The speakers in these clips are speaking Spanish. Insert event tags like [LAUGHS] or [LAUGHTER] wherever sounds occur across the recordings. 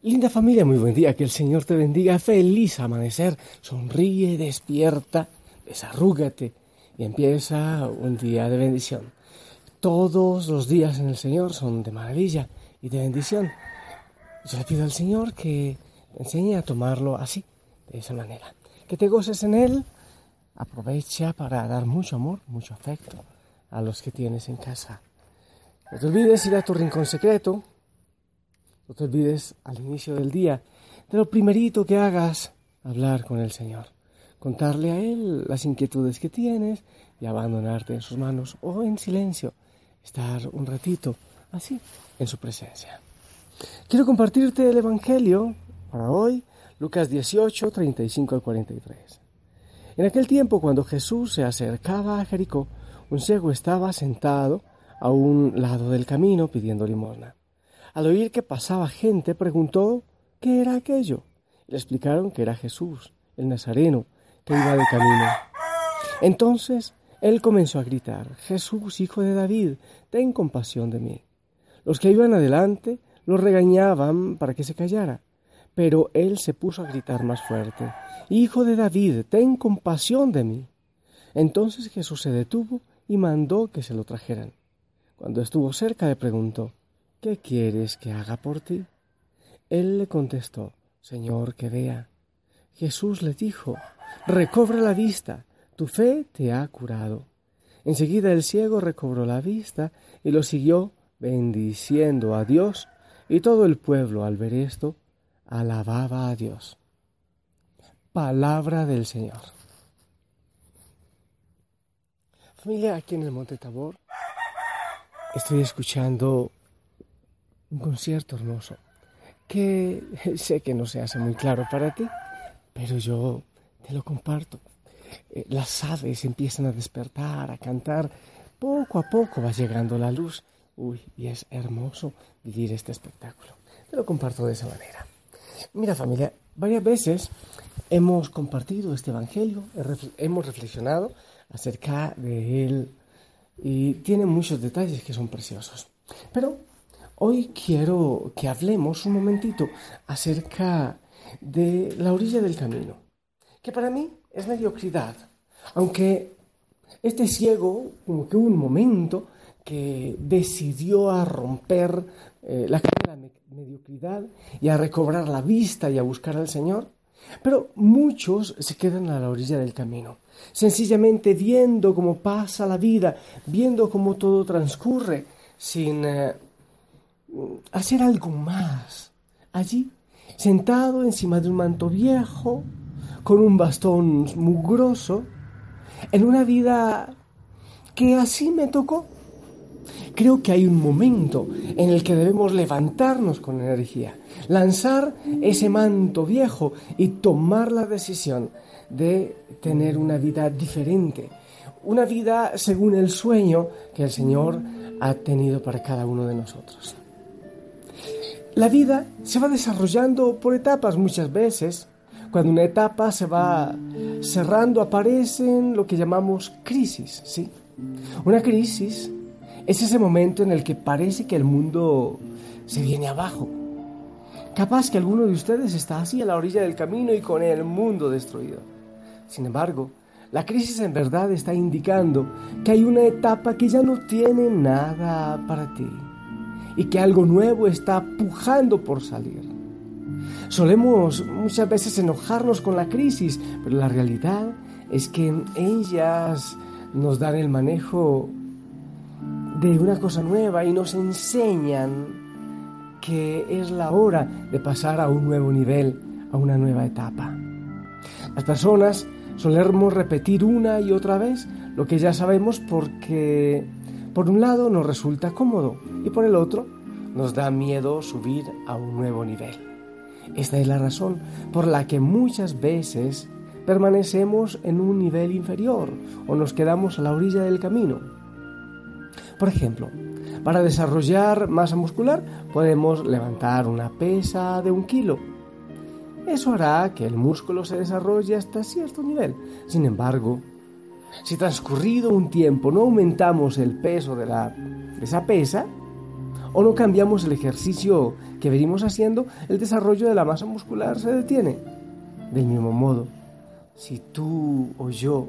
Linda familia, muy buen día, que el Señor te bendiga, feliz amanecer, sonríe, despierta, desarrúgate y empieza un día de bendición. Todos los días en el Señor son de maravilla y de bendición. Yo le pido al Señor que enseñe a tomarlo así, de esa manera. Que te goces en Él, aprovecha para dar mucho amor, mucho afecto a los que tienes en casa. No te olvides ir a tu rincón secreto, no te olvides al inicio del día de lo primerito que hagas, hablar con el Señor, contarle a Él las inquietudes que tienes y abandonarte en sus manos o en silencio, estar un ratito así en su presencia. Quiero compartirte el Evangelio para hoy, Lucas 18, 35 al 43. En aquel tiempo, cuando Jesús se acercaba a Jericó, un ciego estaba sentado a un lado del camino pidiendo limosna. Al oír que pasaba gente, preguntó qué era aquello. Le explicaron que era Jesús, el Nazareno, que iba de camino. Entonces él comenzó a gritar, Jesús, hijo de David, ten compasión de mí. Los que iban adelante lo regañaban para que se callara, pero él se puso a gritar más fuerte, Hijo de David, ten compasión de mí. Entonces Jesús se detuvo y mandó que se lo trajeran. Cuando estuvo cerca le preguntó, ¿qué quieres que haga por ti? Él le contestó, Señor, que vea. Jesús le dijo, recobra la vista, tu fe te ha curado. Enseguida el ciego recobró la vista y lo siguió bendiciendo a Dios, y todo el pueblo al ver esto alababa a Dios. Palabra del Señor. Familia, aquí en el Monte Tabor estoy escuchando un concierto hermoso que [LAUGHS] sé que no se hace muy claro para ti, pero yo te lo comparto. Eh, las aves empiezan a despertar, a cantar, poco a poco va llegando la luz. Uy, y es hermoso vivir este espectáculo. Te lo comparto de esa manera. Mira familia, varias veces hemos compartido este Evangelio, hemos reflexionado acerca de él y tiene muchos detalles que son preciosos. Pero Hoy quiero que hablemos un momentito acerca de la orilla del camino, que para mí es mediocridad, aunque este ciego, como que un momento que decidió a romper eh, la de mediocridad y a recobrar la vista y a buscar al Señor, pero muchos se quedan a la orilla del camino, sencillamente viendo cómo pasa la vida, viendo cómo todo transcurre, sin eh, hacer algo más. Allí, sentado encima de un manto viejo, con un bastón mugroso, en una vida que así me tocó. Creo que hay un momento en el que debemos levantarnos con energía, lanzar ese manto viejo y tomar la decisión de tener una vida diferente, una vida según el sueño que el Señor ha tenido para cada uno de nosotros. La vida se va desarrollando por etapas muchas veces. Cuando una etapa se va cerrando aparecen lo que llamamos crisis, ¿sí? Una crisis es ese momento en el que parece que el mundo se viene abajo. Capaz que alguno de ustedes está así a la orilla del camino y con el mundo destruido. Sin embargo, la crisis en verdad está indicando que hay una etapa que ya no tiene nada para ti y que algo nuevo está pujando por salir. Solemos muchas veces enojarnos con la crisis, pero la realidad es que ellas nos dan el manejo de una cosa nueva y nos enseñan que es la hora de pasar a un nuevo nivel, a una nueva etapa. Las personas solemos repetir una y otra vez lo que ya sabemos porque por un lado nos resulta cómodo y por el otro nos da miedo subir a un nuevo nivel. Esta es la razón por la que muchas veces permanecemos en un nivel inferior o nos quedamos a la orilla del camino. Por ejemplo, para desarrollar masa muscular podemos levantar una pesa de un kilo. Eso hará que el músculo se desarrolle hasta cierto nivel. Sin embargo, si transcurrido un tiempo no aumentamos el peso de, la, esa pesa, o no cambiamos el ejercicio que venimos haciendo, el desarrollo de la masa muscular se detiene. Del mismo modo, si tú o yo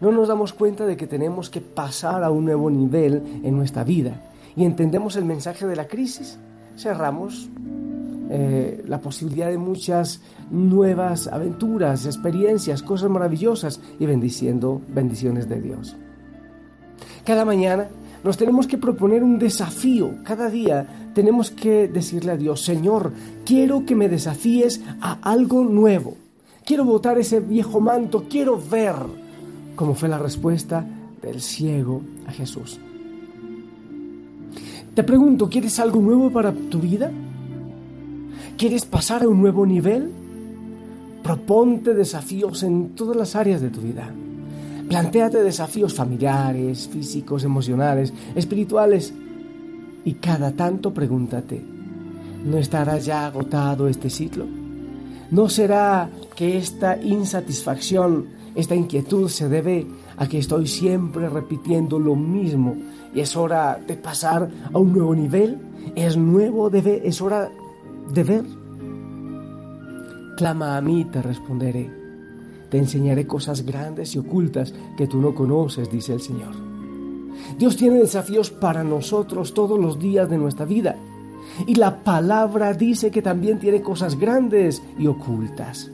no nos damos cuenta de que tenemos que pasar a un nuevo nivel en nuestra vida y entendemos el mensaje de la crisis, cerramos eh, la posibilidad de muchas nuevas aventuras, experiencias, cosas maravillosas y bendiciendo bendiciones de Dios. Cada mañana nos tenemos que proponer un desafío. Cada día tenemos que decirle a Dios, Señor, quiero que me desafíes a algo nuevo. Quiero botar ese viejo manto, quiero ver, como fue la respuesta del ciego a Jesús. Te pregunto, ¿quieres algo nuevo para tu vida? ¿Quieres pasar a un nuevo nivel? Proponte desafíos en todas las áreas de tu vida. Plantéate desafíos familiares, físicos, emocionales, espirituales. Y cada tanto pregúntate, ¿no estará ya agotado este ciclo? ¿No será que esta insatisfacción, esta inquietud se debe a que estoy siempre repitiendo lo mismo y es hora de pasar a un nuevo nivel? ¿Es nuevo de ¿Es hora de ver? Clama a mí, te responderé te enseñaré cosas grandes y ocultas que tú no conoces, dice el Señor. Dios tiene desafíos para nosotros todos los días de nuestra vida. Y la palabra dice que también tiene cosas grandes y ocultas.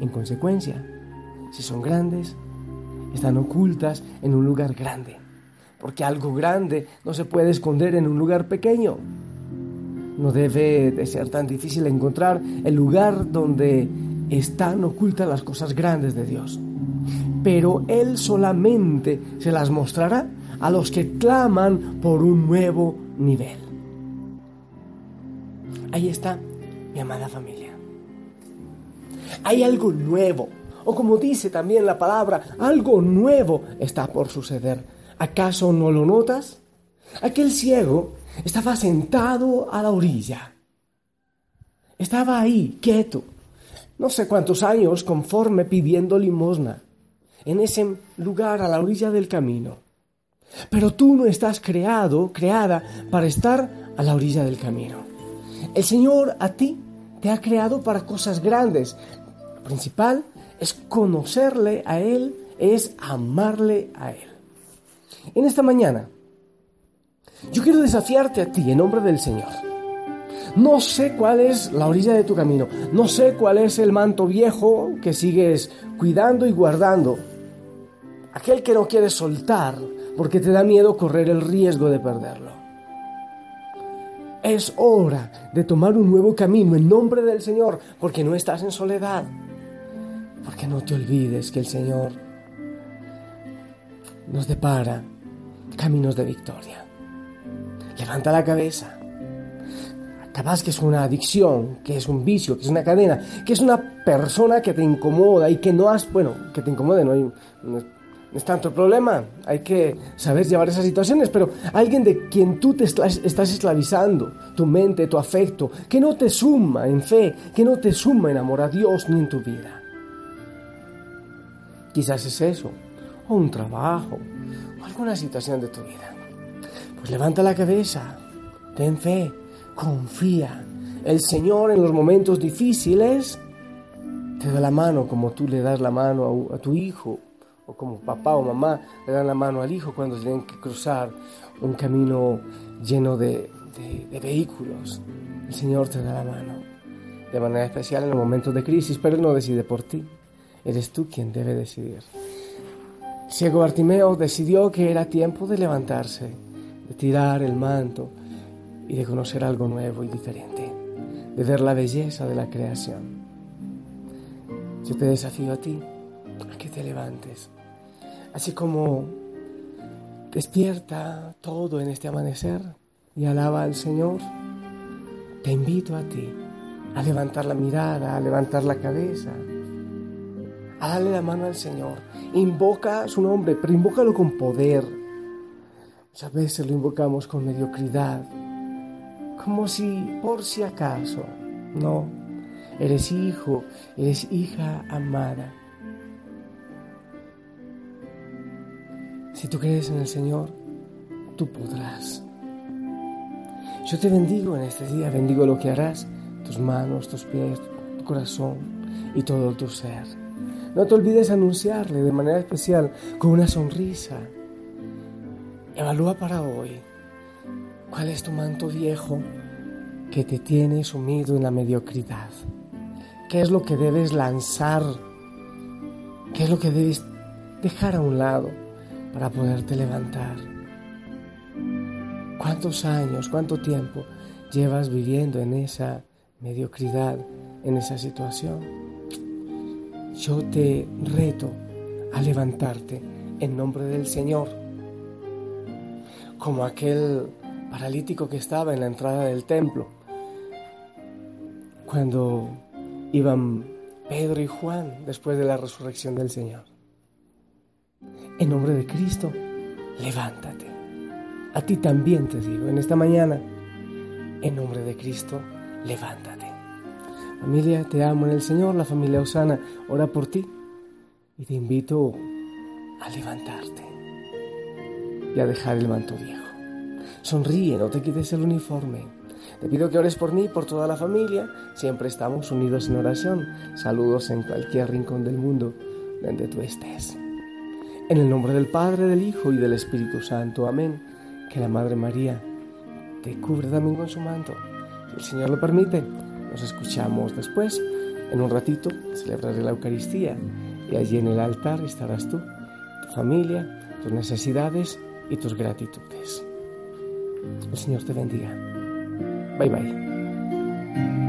En consecuencia, si son grandes, están ocultas en un lugar grande. Porque algo grande no se puede esconder en un lugar pequeño. No debe de ser tan difícil encontrar el lugar donde están ocultas las cosas grandes de Dios. Pero Él solamente se las mostrará a los que claman por un nuevo nivel. Ahí está, mi amada familia. Hay algo nuevo, o como dice también la palabra, algo nuevo está por suceder. ¿Acaso no lo notas? Aquel ciego estaba sentado a la orilla. Estaba ahí, quieto, no sé cuántos años conforme pidiendo limosna en ese lugar a la orilla del camino. Pero tú no estás creado, creada para estar a la orilla del camino. El Señor a ti te ha creado para cosas grandes. Lo principal es conocerle a Él, es amarle a Él. En esta mañana, yo quiero desafiarte a ti en nombre del Señor no sé cuál es la orilla de tu camino, no sé cuál es el manto viejo que sigues cuidando y guardando. Aquel que no quieres soltar porque te da miedo correr el riesgo de perderlo. Es hora de tomar un nuevo camino en nombre del Señor porque no estás en soledad. Porque no te olvides que el Señor nos depara caminos de victoria. Levanta la cabeza capaz que es una adicción, que es un vicio, que es una cadena, que es una persona que te incomoda y que no has, bueno, que te incomode, no, hay, no, es tanto problema, hay que saber llevar esas situaciones, pero alguien de quien tú te estás esclavizando, tu mente, tu afecto, que no te suma en fe, que no te suma en amor a Dios ni en tu vida. Quizás es eso, o un trabajo, o alguna situación de tu vida. Pues levanta la cabeza, ten fe, confía. El Señor en los momentos difíciles te da la mano como tú le das la mano a, tu hijo o como papá o mamá le dan la mano al hijo cuando tienen que cruzar un camino lleno de, de, vehículos. El Señor te da la mano de manera especial en los momentos de crisis, pero Él no decide por ti. Eres tú quien debe decidir. Ciego Bartimeo decidió que era tiempo de levantarse, de tirar el manto, y de conocer algo nuevo y diferente, de ver la belleza de la creación. Yo te desafío a ti a que te levantes, así como despierta todo en este amanecer y alaba al Señor. Te invito a ti a levantar la mirada, a levantar la cabeza, a la mano al Señor. Invoca su nombre, pero invócalo con poder. Muchas veces lo invocamos con mediocridad, como si por si acaso. No, eres hijo, eres hija amada. Si tú crees en el Señor, tú podrás. Yo te bendigo en este día, bendigo lo que harás, tus manos, tus pies, tu corazón y todo tu ser. No te olvides anunciarle de manera especial con una sonrisa. Evalúa para hoy cuál es tu manto viejo que te tiene sumido en la mediocridad. ¿Qué es lo que debes lanzar? ¿Qué es lo que debes dejar a un lado para poderte levantar? ¿Cuántos años, cuánto tiempo llevas viviendo en esa mediocridad, en esa situación? Yo te reto a levantarte en nombre del Señor, como aquel paralítico que estaba en la entrada del templo, cuando iban Pedro y Juan después de la resurrección del Señor. En nombre de Cristo, levántate. A ti también te digo, en esta mañana, en nombre de Cristo, levántate. Familia, te amo en el Señor, la familia Osana ora por ti y te invito a levantarte y a dejar el manto viejo. Sonríe, no te quites el uniforme. Te pido que ores por mí y por toda la familia. Siempre estamos unidos en oración. Saludos en cualquier rincón del mundo donde tú estés. En el nombre del Padre, del Hijo y del Espíritu Santo. Amén. Que la Madre María te cubra también con su manto. Si el Señor lo permite, nos escuchamos después. En un ratito celebraré la Eucaristía y allí en el altar estarás tú, tu familia, tus necesidades y tus gratitudes. El Señor te bendiga. Bye bye.